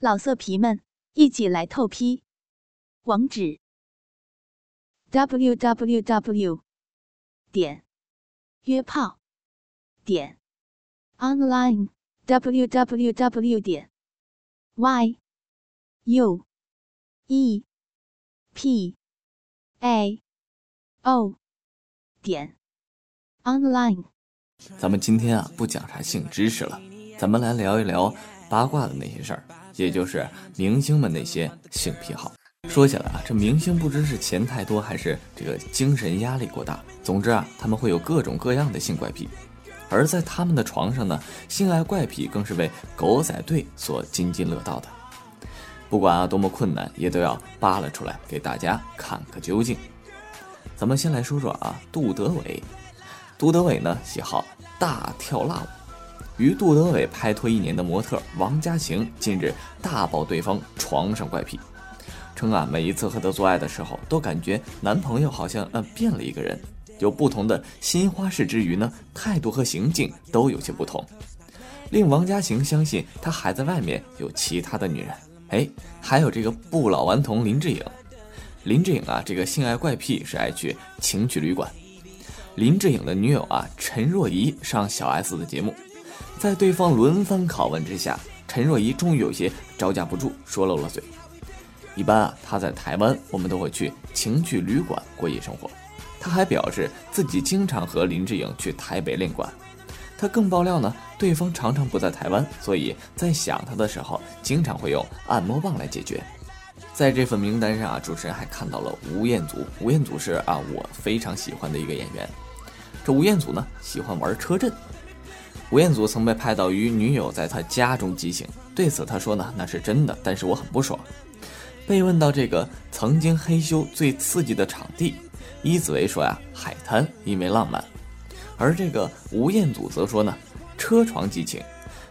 老色皮们，一起来透批！网址：w w w 点约炮点 online w w w 点 y u e p a o 点 online。咱们今天啊，不讲啥性知识了，咱们来聊一聊八卦的那些事儿。也就是明星们那些性癖好。说起来啊，这明星不知是钱太多还是这个精神压力过大，总之啊，他们会有各种各样的性怪癖。而在他们的床上呢，性爱怪癖更是为狗仔队所津津乐道的。不管啊多么困难，也都要扒拉出来给大家看个究竟。咱们先来说说啊，杜德伟。杜德伟呢，喜好大跳辣舞。与杜德伟拍拖一年的模特王佳晴近日大爆对方床上怪癖，称啊每一次和他做爱的时候，都感觉男朋友好像呃变了一个人，有不同的新花式之余呢，态度和行径都有些不同，令王佳晴相信他还在外面有其他的女人。哎，还有这个不老顽童林志颖，林志颖啊这个性爱怪癖是爱去情趣旅馆，林志颖的女友啊陈若仪上小 S 的节目。在对方轮番拷问之下，陈若仪终于有些招架不住，说漏了嘴。一般啊，他在台湾，我们都会去情趣旅馆过夜生活。他还表示自己经常和林志颖去台北练馆。他更爆料呢，对方常常不在台湾，所以在想他的时候，经常会用按摩棒来解决。在这份名单上啊，主持人还看到了吴彦祖。吴彦祖是啊，我非常喜欢的一个演员。这吴彦祖呢，喜欢玩车震。吴彦祖曾被拍到与女友在他家中激情，对此他说呢，那是真的，但是我很不爽。被问到这个曾经黑修最刺激的场地，伊子维说呀，海滩，因为浪漫。而这个吴彦祖则说呢，车床激情。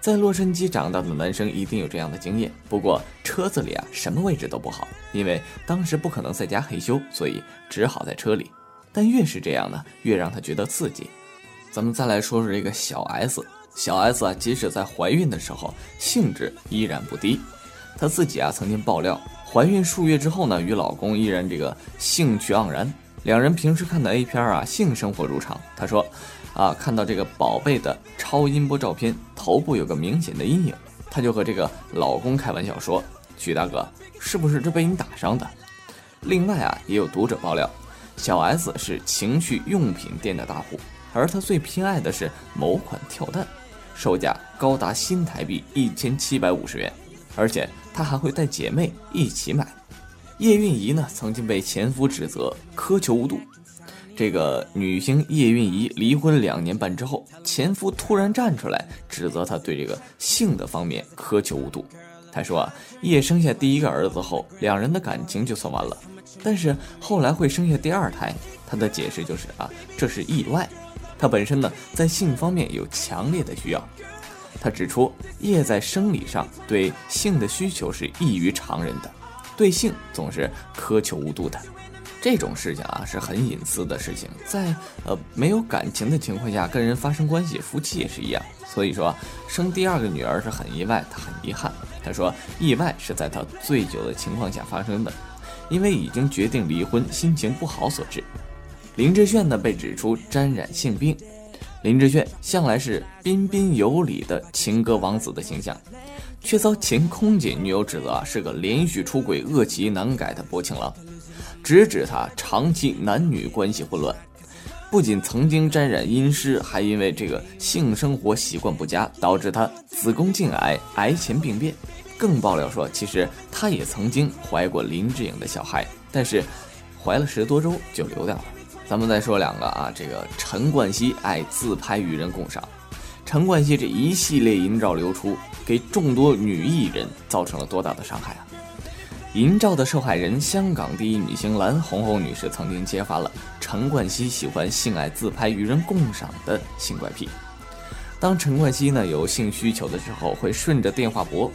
在洛杉矶长大的男生一定有这样的经验，不过车子里啊，什么位置都不好，因为当时不可能在家黑修，所以只好在车里。但越是这样呢，越让他觉得刺激。咱们再来说说这个小 S，小 S 啊，即使在怀孕的时候，兴致依然不低。她自己啊，曾经爆料，怀孕数月之后呢，与老公依然这个兴趣盎然。两人平时看的 A 片啊，性生活如常。她说，啊，看到这个宝贝的超音波照片，头部有个明显的阴影，她就和这个老公开玩笑说：“许大哥，是不是这被你打伤的？”另外啊，也有读者爆料，小 S 是情趣用品店的大户。而他最偏爱的是某款跳蛋，售价高达新台币一千七百五十元，而且他还会带姐妹一起买。叶蕴仪呢，曾经被前夫指责苛求无度。这个女星叶蕴仪离婚两年半之后，前夫突然站出来指责她对这个性的方面苛求无度。他说啊，叶生下第一个儿子后，两人的感情就算完了，但是后来会生下第二胎，他的解释就是啊，这是意外。他本身呢，在性方面有强烈的需要。他指出，叶在生理上对性的需求是异于常人的，对性总是苛求无度的。这种事情啊，是很隐私的事情，在呃没有感情的情况下跟人发生关系，夫妻也是一样。所以说，生第二个女儿是很意外，他很遗憾。他说，意外是在他醉酒的情况下发生的，因为已经决定离婚，心情不好所致。林志炫呢被指出沾染性病，林志炫向来是彬彬有礼的情歌王子的形象，却遭前空姐女友指责啊是个连续出轨、恶习难改的薄情郎，直指他长期男女关系混乱，不仅曾经沾染阴湿，还因为这个性生活习惯不佳，导致他子宫颈癌癌前病变，更爆料说其实他也曾经怀过林志颖的小孩，但是怀了十多周就流掉了。咱们再说两个啊，这个陈冠希爱自拍与人共赏，陈冠希这一系列淫照流出，给众多女艺人造成了多大的伤害啊！淫照的受害人，香港第一女星蓝红红女士曾经揭发了陈冠希喜欢性爱自拍与人共赏的性怪癖。当陈冠希呢有性需求的时候，会顺着电话簿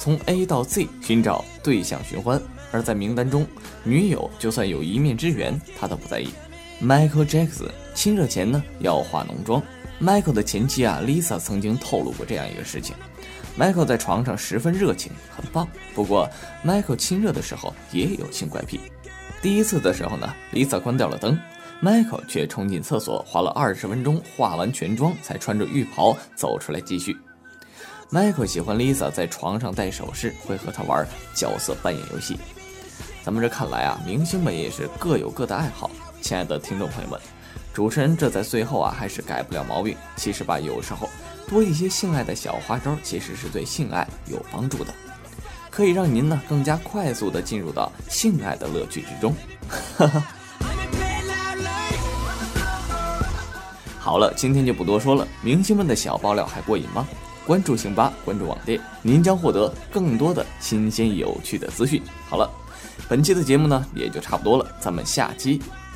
从 A 到 Z 寻找对象寻欢，而在名单中，女友就算有一面之缘，他都不在意。Michael Jackson 亲热前呢要化浓妆。Michael 的前妻啊 Lisa 曾经透露过这样一个事情：Michael 在床上十分热情，很棒。不过，Michael 亲热的时候也有性怪癖。第一次的时候呢，Lisa 关掉了灯，Michael 却冲进厕所，花了二十分钟化完全妆，才穿着浴袍走出来继续。Michael 喜欢 Lisa 在床上戴首饰，会和她玩角色扮演游戏。咱们这看来啊，明星们也是各有各的爱好。亲爱的听众朋友们，主持人这在最后啊，还是改不了毛病。其实吧，有时候。多一些性爱的小花招，其实是对性爱有帮助的，可以让您呢更加快速的进入到性爱的乐趣之中。好了，今天就不多说了。明星们的小爆料还过瘾吗？关注星吧，关注网店，您将获得更多的新鲜有趣的资讯。好了，本期的节目呢也就差不多了，咱们下期